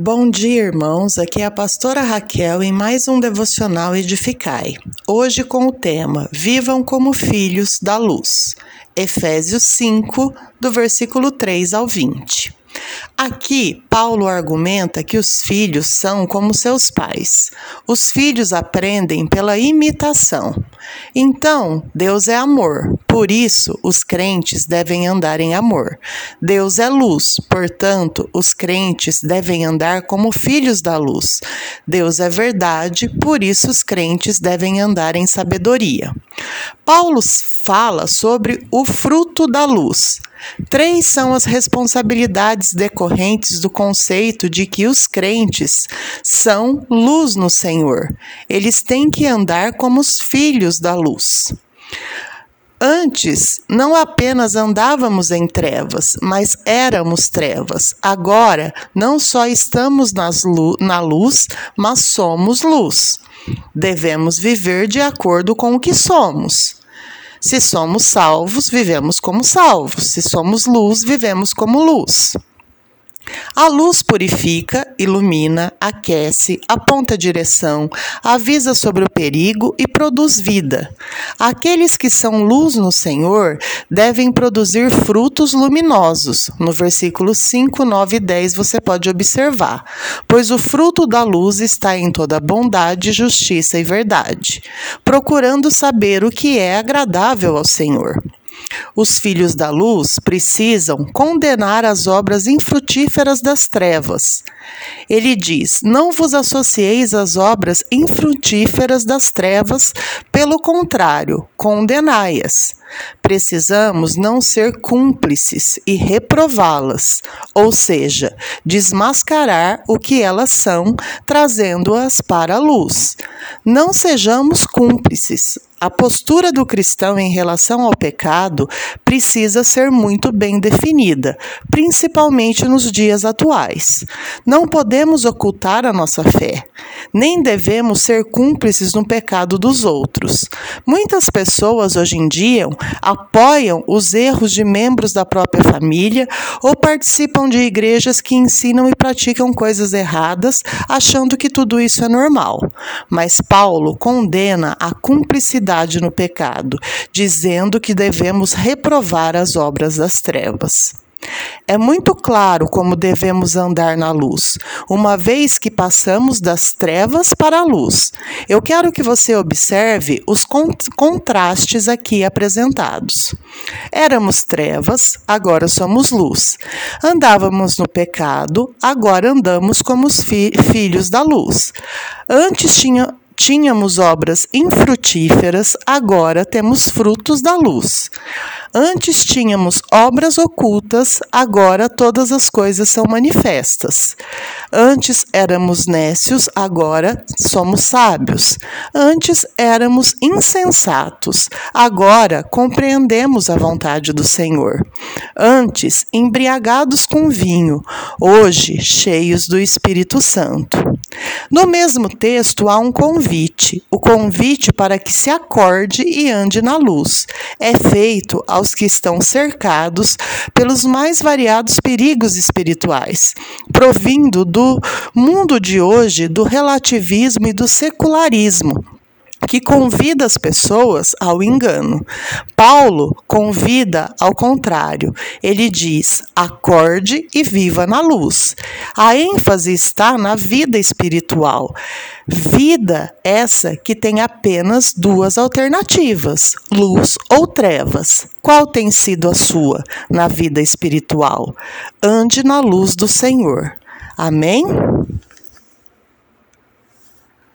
Bom dia, irmãos. Aqui é a pastora Raquel em mais um devocional Edificai. Hoje com o tema Vivam como filhos da luz. Efésios 5, do versículo 3 ao 20. Aqui, Paulo argumenta que os filhos são como seus pais. Os filhos aprendem pela imitação. Então, Deus é amor, por isso os crentes devem andar em amor. Deus é luz, portanto, os crentes devem andar como filhos da luz. Deus é verdade, por isso os crentes devem andar em sabedoria. Paulo fala sobre o fruto da luz. Três são as responsabilidades decorrentes do conceito de que os crentes são luz no Senhor. Eles têm que andar como os filhos da luz. Antes, não apenas andávamos em trevas, mas éramos trevas. Agora, não só estamos lu na luz, mas somos luz. Devemos viver de acordo com o que somos. Se somos salvos, vivemos como salvos. Se somos luz, vivemos como luz. A luz purifica, ilumina, aquece, aponta direção, avisa sobre o perigo e produz vida. Aqueles que são luz no Senhor devem produzir frutos luminosos. No versículo 5, 9 e 10 você pode observar. Pois o fruto da luz está em toda bondade, justiça e verdade, procurando saber o que é agradável ao Senhor. Os filhos da luz precisam condenar as obras infrutíferas das trevas. Ele diz: Não vos associeis às obras infrutíferas das trevas, pelo contrário, condenai-as. Precisamos não ser cúmplices e reprová-las, ou seja, desmascarar o que elas são, trazendo-as para a luz. Não sejamos cúmplices, a postura do cristão em relação ao pecado precisa ser muito bem definida, principalmente nos dias atuais. Não podemos ocultar a nossa fé, nem devemos ser cúmplices no pecado dos outros. Muitas pessoas hoje em dia apoiam os erros de membros da própria família ou participam de igrejas que ensinam e praticam coisas erradas, achando que tudo isso é normal. Mas Paulo condena a cumplicidade no pecado, dizendo que devemos reprovar as obras das trevas. É muito claro como devemos andar na luz, uma vez que passamos das trevas para a luz. Eu quero que você observe os contrastes aqui apresentados. Éramos trevas, agora somos luz. Andávamos no pecado, agora andamos como os fi filhos da luz. Antes tinha, Tínhamos obras infrutíferas, agora temos frutos da luz. Antes tínhamos obras ocultas, agora todas as coisas são manifestas. Antes éramos nécios, agora somos sábios. Antes éramos insensatos, agora compreendemos a vontade do Senhor. Antes embriagados com vinho, hoje cheios do Espírito Santo. No mesmo texto há um convite, o convite para que se acorde e ande na luz. É feito aos que estão cercados pelos mais variados perigos espirituais, provindo do mundo de hoje do relativismo e do secularismo que convida as pessoas ao engano. Paulo convida ao contrário. Ele diz: acorde e viva na luz. A ênfase está na vida espiritual. Vida essa que tem apenas duas alternativas: luz ou trevas. Qual tem sido a sua na vida espiritual? Ande na luz do Senhor. Amém?